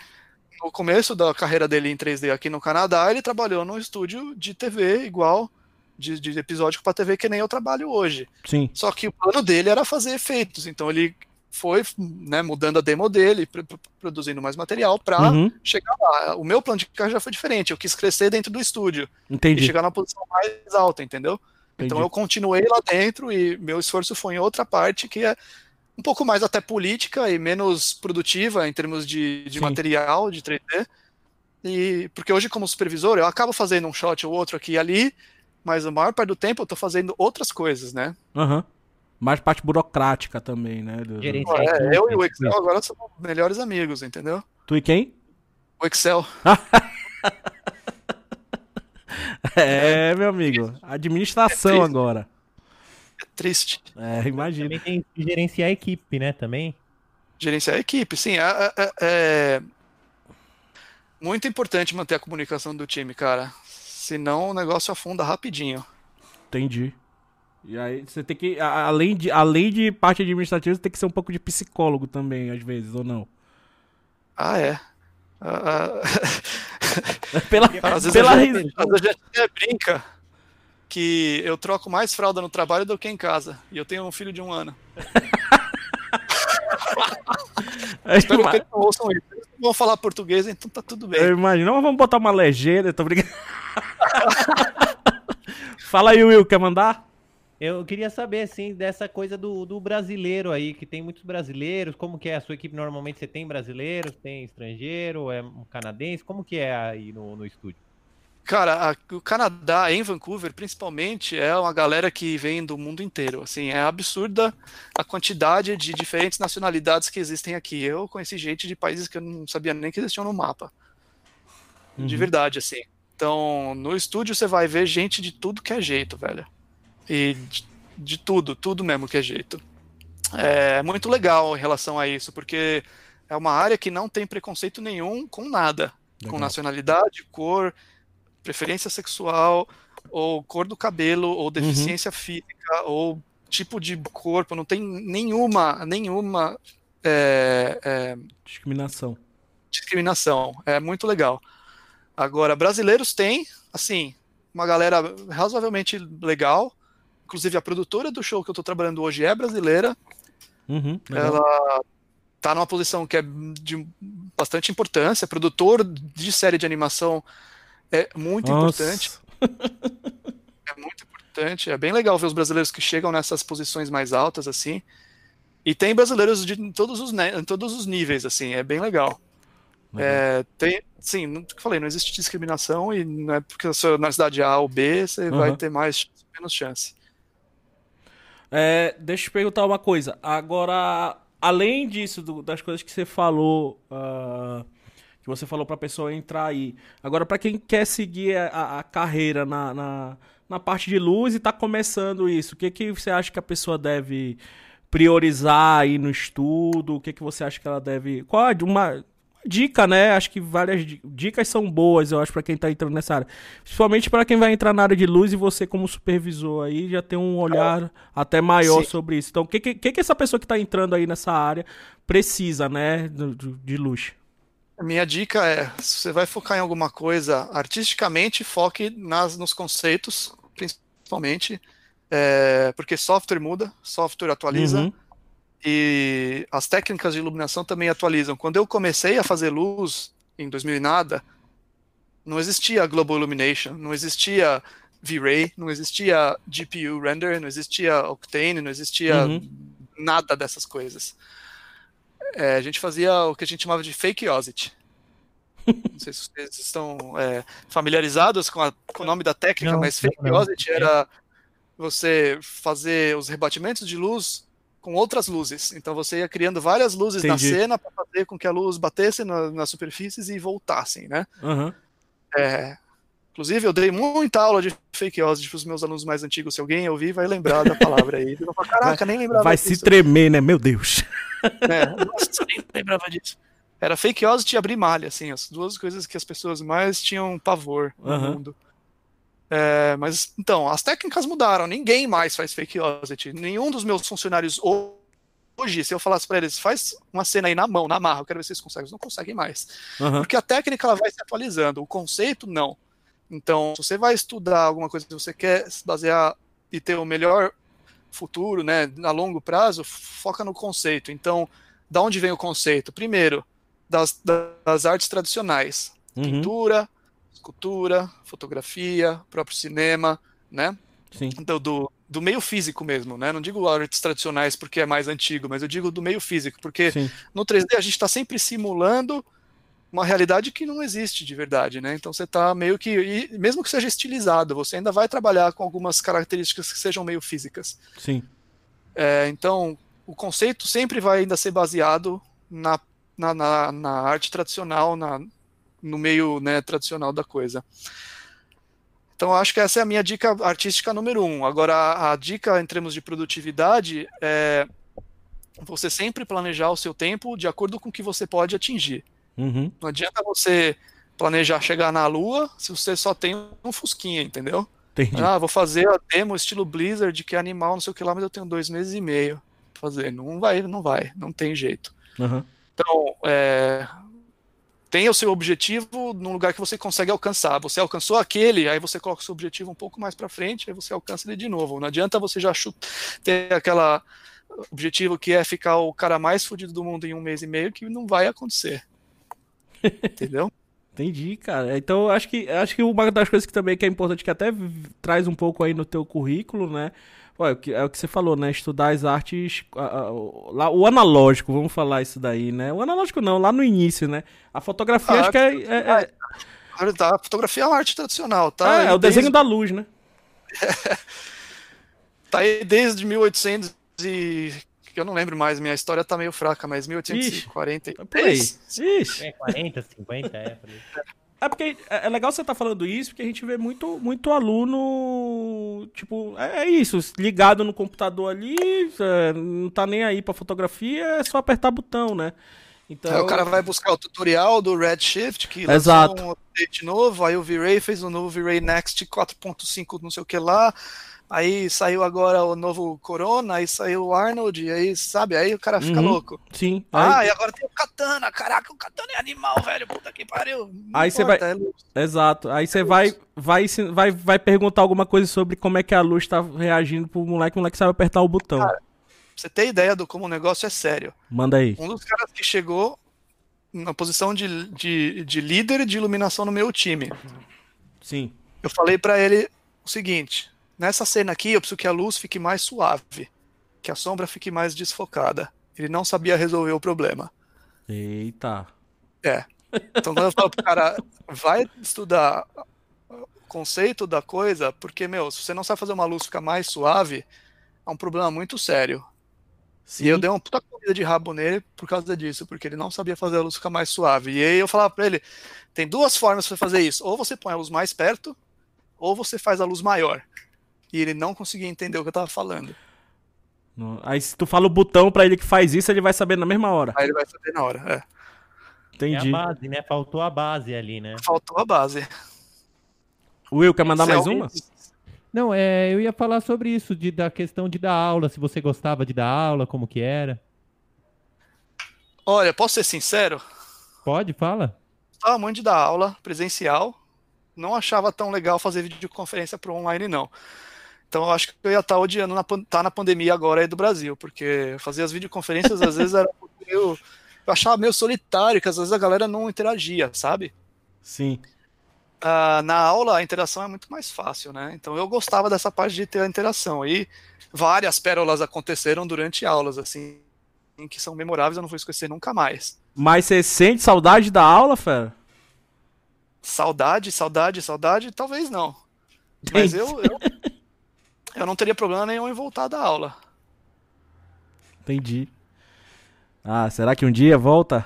no começo da carreira dele em 3D aqui no Canadá, ele trabalhou num estúdio de TV igual, de, de episódico para TV, que nem eu trabalho hoje. Sim. Só que o plano dele era fazer efeitos, então ele foi né, mudando a demo dele, pr- pr- produzindo mais material para Uhum. chegar lá. O meu plano de carreira já foi diferente, eu quis crescer dentro do estúdio e Entendi. chegar na posição mais alta, entendeu? Então Entendi. eu continuei lá dentro e meu esforço foi em outra parte que é um pouco mais até política e menos produtiva em termos de, de material, de 3D. E porque hoje como supervisor eu acabo fazendo um shot ou outro aqui e ali, mas a maior parte do tempo eu tô fazendo outras coisas, né? Aham. Mais parte burocrática também, né? do- É, eu e o Excel agora somos melhores amigos, entendeu? Tu e quem? O Excel. É, meu amigo. Administração triste. agora. É triste. É, imagina. Também tem que gerenciar a equipe, né? Também. Gerenciar a equipe, sim. É, é- é muito importante manter a comunicação do time, cara. Senão o negócio afunda rapidinho. Entendi. E aí você tem que, além de, além de parte administrativa, você tem que ser um pouco de psicólogo também, às vezes, ou não? Ah, é. Ah, ah, Pela, às vezes, pela a gente, às vezes a gente até brinca que eu troco mais fralda no trabalho do que em casa. E eu tenho um filho de um ano. Espero que eles não ouçam isso. Eles não vão falar português, então tá tudo bem. Eu imagino. Não, vamos botar uma legenda, tô brincando. Fala aí, Will, quer mandar? Eu queria saber, assim, dessa coisa do, do brasileiro aí, que tem muitos brasileiros. Como que é? A sua equipe normalmente você tem brasileiros, tem estrangeiro, é um canadense? Como que é aí no, no estúdio? Cara, a- o Canadá, em Vancouver, principalmente, é uma galera que vem do mundo inteiro. Assim, é absurda a quantidade de diferentes nacionalidades que existem aqui. Eu conheci gente de países que eu não sabia nem que existiam no mapa. De Uhum. verdade, assim. Então, no estúdio você vai ver gente de tudo que é jeito, velho. E de, de tudo, tudo mesmo que é jeito. É muito legal em relação a isso, porque é uma área que não tem preconceito nenhum com nada. Com Legal. nacionalidade, cor, preferência sexual, ou cor do cabelo, ou deficiência física, ou tipo de corpo. Não tem nenhuma, nenhuma é, é, Discriminação. discriminação. É muito legal. Agora, brasileiros tem, assim, uma galera razoavelmente legal. Inclusive, a produtora do show que eu tô trabalhando hoje é brasileira. Uhum. Ela tá numa posição que é de bastante importância. Produtor de série de animação é muito Nossa. importante. É muito importante. É bem legal ver os brasileiros que chegam nessas posições mais altas, assim. E tem brasileiros de todos os, em todos os níveis, assim. É bem legal. Legal. É, tem, sim, não falei, não existe discriminação e não é porque você é na cidade A ou B, você vai Aham. ter mais chance, menos chance. É, deixa eu te perguntar uma coisa. Agora, além disso, do- das coisas que você falou, ah, que você falou pra pessoa entrar aí. Agora, pra quem quer seguir a, a- a carreira na, na, na parte de luz e tá começando isso, o que, que você acha que a pessoa deve priorizar aí no estudo? O que, que você acha que ela deve. Qual é uma dica, né? Acho que várias di- dicas são boas, eu acho, pra quem tá entrando nessa área. Principalmente pra quem vai entrar na área de luz e você, como supervisor aí, já tem um olhar até maior Sim. sobre isso. Então, o que, que, que essa pessoa que tá entrando aí nessa área precisa, né? do- de luz? Minha dica é, se você vai focar em alguma coisa artisticamente, foque nas, nos conceitos, principalmente, é, porque software muda, software atualiza, Uhum. e as técnicas de iluminação também atualizam. Quando eu comecei a fazer luz, em 2000 e nada, não existia Global Illumination, não existia V-Ray, não existia GPU Render, não existia Octane, não existia Uhum. nada dessas coisas. É, a gente fazia o que a gente chamava de fakeosity. Não sei se vocês estão é, familiarizados com, a- com o nome da técnica, Não, mas fakeosity era você fazer os rebatimentos de luz com outras luzes. Então você ia criando várias luzes Entendi. na cena para fazer com que a luz batesse na- nas superfícies e voltassem, né? Aham. É, inclusive, eu dei muita aula de fakeosity para os meus alunos mais antigos. Se alguém ouvir, vai lembrar da palavra aí. Falo, Caraca, nem lembrava Vai disso. se tremer, né? Meu Deus. É, nossa, nem lembrava disso. Era fakeosity e abrir malha, assim, as duas coisas que as pessoas mais tinham pavor no Aham. mundo. É, mas, então, as técnicas mudaram, ninguém mais faz fakeosity. Nenhum dos meus funcionários ho- hoje, se eu falasse para eles, faz uma cena aí na mão, na marra, eu quero ver se vocês conseguem, eles não conseguem mais. Aham. Porque a técnica ela vai se atualizando, o conceito não. Então, se você vai estudar alguma coisa que você quer se basear e ter o melhor futuro, né, a longo prazo, foca no conceito. Então, da onde vem o conceito? Primeiro, das, das artes tradicionais, Uhum. pintura, escultura, fotografia, próprio cinema, né? Sim. do, do, do meio físico mesmo, né? Não digo artes tradicionais porque é mais antigo, mas eu digo do meio físico, porque Sim. no 3D a gente está sempre simulando uma realidade que não existe de verdade, né? Então você está meio que, mesmo que seja estilizado, você ainda vai trabalhar com algumas características que sejam meio físicas. Sim. É, então, o conceito sempre vai ainda ser baseado na, na, na, na arte tradicional, na, no meio né, tradicional da coisa. Então, acho que essa é a minha dica artística número um. Agora, a, a dica em termos de produtividade é você sempre planejar o seu tempo de acordo com o que você pode atingir. Uhum. Não adianta você planejar chegar na Lua se você só tem um Fusquinha, entendeu? Entendi. Ah, vou fazer a demo estilo Blizzard, que é animal, não sei o que lá, mas eu tenho dois meses e meio pra fazer. Não vai, não vai, não tem jeito. Uhum. Então, é, tenha o seu objetivo num lugar que você consegue alcançar. Você alcançou aquele, aí você coloca o seu objetivo um pouco mais para frente, aí você alcança ele de novo. Não adianta você já chuta, ter aquela objetivo que é ficar o cara mais fodido do mundo em um mês e meio, que não vai acontecer. Entendeu? Entendi, cara. Então, acho que acho que uma das coisas que também que é importante que até traz um pouco aí no teu currículo, né? Ué, o que- é o que você falou, né? Estudar as artes, a- a- o- lá, o analógico, vamos falar isso daí, né? O analógico não, lá no início, né? A fotografia Ah, acho que é, é, é- Agora, tá, A fotografia é uma arte tradicional, tá? é, é o desenho desde- da luz, né? Tá aí desde 1800 e... Eu não lembro mais, minha história tá meio fraca, mas 1840. É por aí. Ixi. É 40, 50, é. por aí. É porque é é legal você estar falando isso, porque a gente vê muito, muito aluno, tipo, é, é isso, ligado no computador ali, é, não tá nem aí pra fotografia, é só apertar botão, né? Então, Aí o cara vai buscar o tutorial do Redshift, que Exato. lançou um update novo, aí o V-Ray fez um novo V-Ray Next 4.5 não sei o que lá, aí saiu agora o novo Corona, aí saiu o Arnold, aí, sabe, aí o cara fica Uhum. louco. sim. Ah, aí- e agora tem o Katana, caraca, o Katana é animal, velho, puta que pariu. Não Aí você vai- é. Exato. Aí você vai, vai, ensin- vai, vai perguntar alguma coisa sobre como é que a luz tá reagindo pro moleque, o moleque sabe apertar o botão. Pra você ter ideia do como o negócio é sério. Manda aí. Um dos caras que chegou na posição de, de, de líder de iluminação no meu time. Sim. Eu falei pra ele o seguinte: nessa cena aqui eu preciso que a luz fique mais suave, que a sombra fique mais desfocada. Ele não sabia resolver o problema. Eita. É. Então quando eu falo pro cara, vai estudar o conceito da coisa, porque, meu, se você não sabe fazer uma luz ficar mais suave, é um problema muito sério. Sim. E eu dei uma puta comida de rabo nele por causa disso, porque ele não sabia fazer a luz ficar mais suave. E aí eu falava pra ele: tem duas formas pra fazer isso. Ou você põe a luz mais perto, ou você faz a luz maior. E ele não conseguia entender o que eu tava falando. Aí se tu fala o botão pra ele que faz isso, ele vai saber na mesma hora. Aí ele vai saber na hora. É. É Entendi. a base, né? Faltou a base ali, né? Faltou a base. Will, quer mandar Se mais alguém- uma? Não, é, eu ia falar sobre isso, de, da questão de dar aula, se você gostava de dar aula, como que era. Olha, posso ser sincero? Pode, fala. Gostava muito de dar aula presencial. Não achava tão legal fazer videoconferência pro online, não. Então eu acho que eu ia estar odiando na, tá na pandemia agora aí do Brasil, porque fazer as videoconferências às vezes era meio. Eu achava meio solitário, que às vezes a galera não interagia, sabe? Sim. Ah, na aula a interação é muito mais fácil, né? Então eu gostava dessa parte de ter a interação. E várias pérolas aconteceram durante aulas, assim, que são memoráveis, eu não vou esquecer nunca mais. Mas você sente saudade da aula, fera? Saudade, saudade, saudade, talvez não. Mas eu, eu, eu não teria problema nenhum em voltar da aula. Entendi. Ah, será que um dia volta?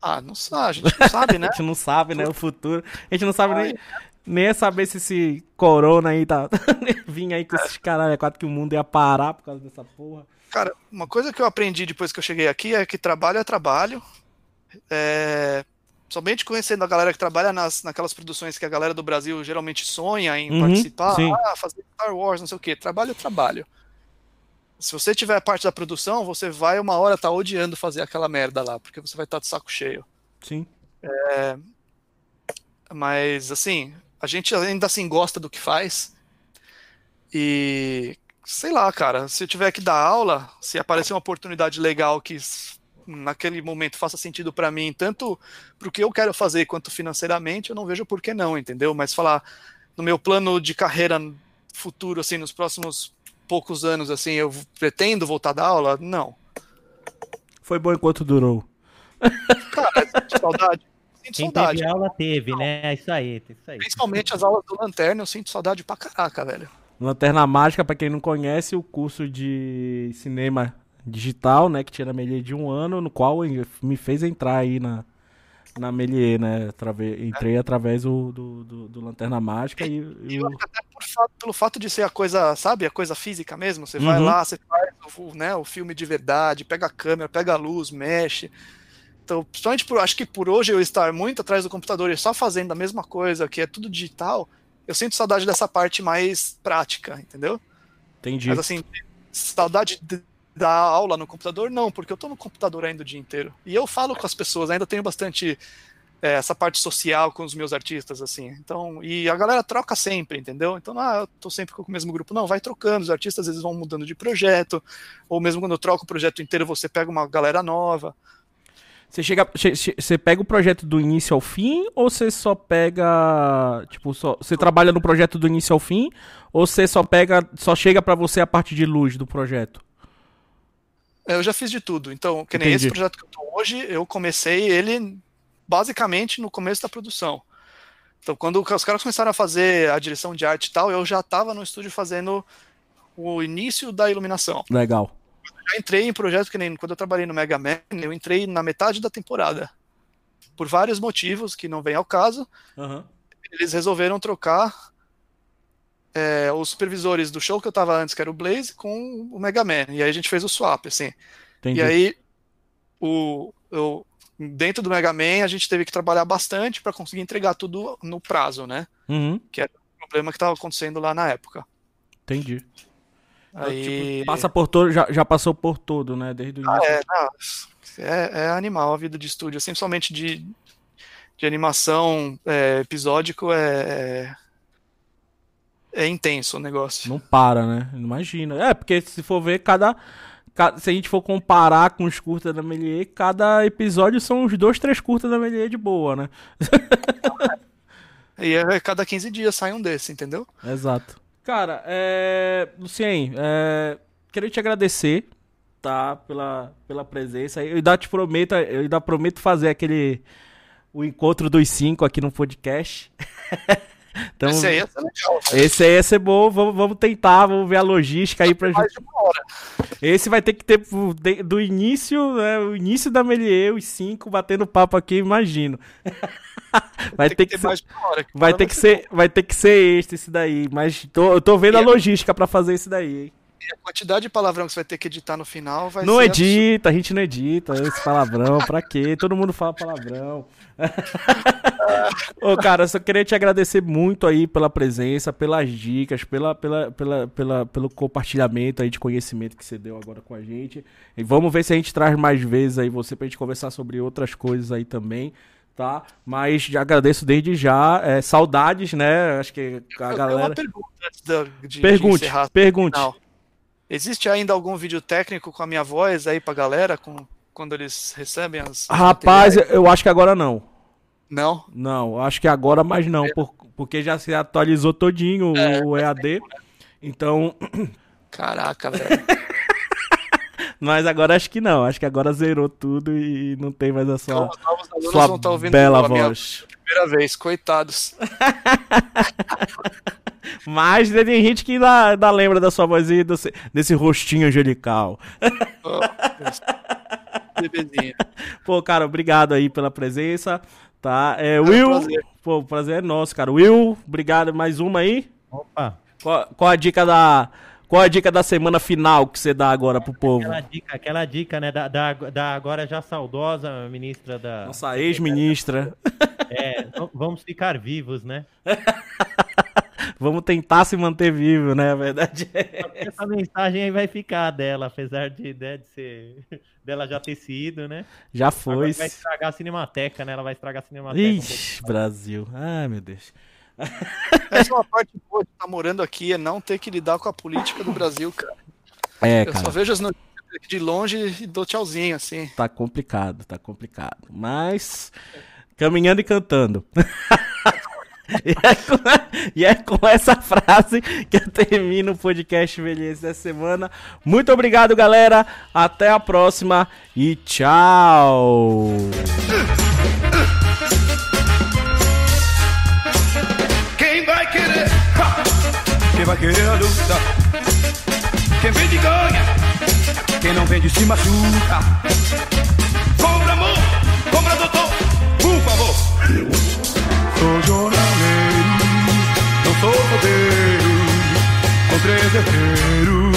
Ah, não sabe, a gente não sabe, né? A gente não sabe, né? O futuro. A gente não sabe nem, nem é saber se esse corona aí tá. Vinha aí com esses caralho, é quase que o mundo ia parar por causa dessa porra. Cara, uma coisa que eu aprendi depois que eu cheguei aqui é que trabalho é trabalho. É, somente conhecendo a galera que trabalha nas, naquelas produções que a galera do Brasil geralmente sonha em Uhum, participar, sim. ah, fazer Star Wars, não sei o quê. Trabalho é trabalho. Se você tiver parte da produção, você vai uma hora estar odiando fazer aquela merda lá, porque você vai estar de saco cheio. Sim. Mas, assim, a gente ainda assim gosta do que faz. E, sei lá, cara, se eu tiver que dar aula, se aparecer uma oportunidade legal que naquele momento faça sentido pra mim, tanto pro que eu quero fazer quanto financeiramente, eu não vejo por que não, entendeu? Mas falar no meu plano de carreira futuro, assim, nos próximos poucos anos, assim, eu pretendo voltar a dar aula? Não. Foi bom enquanto durou. Cara, sinto saudade. Sinto Quem saudade. teve aula teve, né? É isso aí, é isso aí. Principalmente as aulas do Lanterna, eu sinto saudade pra caraca, velho. Lanterna Mágica, pra quem não conhece, o curso de cinema digital, né? Que tinha na Melier de um ano, no qual me fez entrar aí na, na Melier, né? Trave, entrei é. através do, do, do, do, Lanterna Mágica e. e eu, até por, pelo fato de ser a coisa, sabe, a coisa física mesmo, você uhum. vai lá, você faz o, né, o filme de verdade, pega a câmera, pega a luz, mexe. Então, principalmente por, acho que por hoje eu estar muito atrás do computador e só fazendo a mesma coisa, que é tudo digital, eu sinto saudade dessa parte mais prática, entendeu? Entendi. Mas assim, saudade de, da aula no computador, não, porque eu tô no computador ainda o dia inteiro. E eu falo com as pessoas, ainda tenho bastante é, essa parte social com os meus artistas, assim. Então, e a galera troca sempre, entendeu? Então, ah, eu tô sempre com o mesmo grupo. Não, vai trocando, os artistas às vezes vão mudando de projeto, ou mesmo quando eu troco o projeto inteiro, você pega uma galera nova. Você chega, você pega o projeto do início ao fim ou você só pega, tipo, só, você trabalha no projeto do início ao fim ou você só pega, só chega para você a parte de luz do projeto? É, eu já fiz de tudo. Então, que nem Entendi. esse projeto que eu tô hoje, eu comecei ele basicamente no começo da produção. Então, quando os caras começaram a fazer a direção de arte e tal, eu já estava no estúdio fazendo o início da iluminação. Legal já entrei em projetos que nem quando eu trabalhei no Mega Man, eu entrei na metade da temporada. Por vários motivos que não vem ao caso, uhum. eles resolveram trocar é, os supervisores do show que eu tava antes, que era o Blaze, com o Mega Man. E aí a gente fez o swap, assim. Entendi. E aí, o, eu, dentro do Mega Man, a gente teve que trabalhar bastante para conseguir entregar tudo no prazo, né? Uhum. Que era o problema que estava acontecendo lá na época. Entendi. Aí... Tipo, passa por todo, já, já passou por todo, né? Desde o ah, início. Ah, é, é, é, animal a vida de estúdio, assim, somente de, de animação é, episódico é, é, é intenso o negócio. Não para, né? Imagina. É, porque se for ver, cada, cada. se a gente for comparar com os curtas da Melier, cada episódio são uns dois, três curtas da Melier de boa, né? e é, cada 15 dias sai um desse, entendeu? Exato. Cara, é... Lucien, é... queria te agradecer, tá? Pela, pela presença. Eu ainda te prometo, eu ainda prometo fazer aquele... O encontro dos cinco aqui no podcast. então, esse aí ia ser legal. Né? Esse aí ia ser bom. Vamos, vamos tentar, vamos ver a logística aí pra gente. Esse vai ter que ter do início, né, o início da Melier, os cinco batendo papo aqui, imagino. vai ter que, que, ser, hora, que vai ter que ser, vai ter que ser este esse daí, mas tô, eu tô vendo a logística para fazer isso daí, hein? E a quantidade de palavrão que você vai ter que editar no final vai Não edita, absurdo. a gente não edita esse palavrão, pra quê? Todo mundo fala palavrão. Ô, cara, eu só queria te agradecer muito aí pela presença, pelas dicas, pela, pela, pela, pela, pelo compartilhamento aí de conhecimento que você deu agora com a gente. E vamos ver se a gente traz mais vezes aí você pra gente conversar sobre outras coisas aí também tá? Mas já agradeço desde já. É, saudades, né? Acho que a galera. Uma pergunta antes de, pergunte, de pergunte. Existe ainda algum vídeo técnico com a minha voz aí pra galera com, quando eles recebem as. Rapaz, eu acho que agora não. Não? Não, acho que agora mais não, é. por, porque já se atualizou todinho é, o EAD. Então. Caraca, velho. Mas agora acho que não. Acho que agora zerou tudo e não tem mais a sua, então, sua vão ouvindo bela voz. Primeira vez, coitados. Mas tem gente que ainda, ainda lembra da sua vozinha, desse, desse rostinho angelical. Oh, Pô, cara, obrigado aí pela presença. Tá? É, é Will, um prazer. pô, o prazer é nosso, cara. Will, obrigado. Mais uma aí. Opa. Qual, qual a dica da, qual a dica da semana final que você dá agora pro povo? Aquela dica, aquela dica né, da, da, da agora já saudosa ministra da. Nossa ex-ministra. É, vamos ficar vivos, né? vamos tentar se manter vivo, né? A verdade é. Essa mensagem aí vai ficar dela, apesar de, né, de ser. dela já ter sido, né? Já foi. Agora vai estragar a Cinemateca, né? Ela vai estragar a Cinemateca. Ixi, um Brasil. Ai, meu Deus. Essa é uma parte boa de estar tá morando aqui, é não ter que lidar com a política do Brasil, cara. É, Eu cara. só vejo as notícias de longe e dou tchauzinho, assim. Tá complicado, tá complicado. Mas, caminhando e cantando. e, é com, e, é com, essa frase que eu termino o podcast Velhice dessa semana. Muito obrigado, galera. Até a próxima e tchau. Vai querer luta. Quem vende ganha, quem não vende se machuca. Compra amor, compra doutor, por favor. Sou jornaleiro, não sou rodeiro, com três defeitos.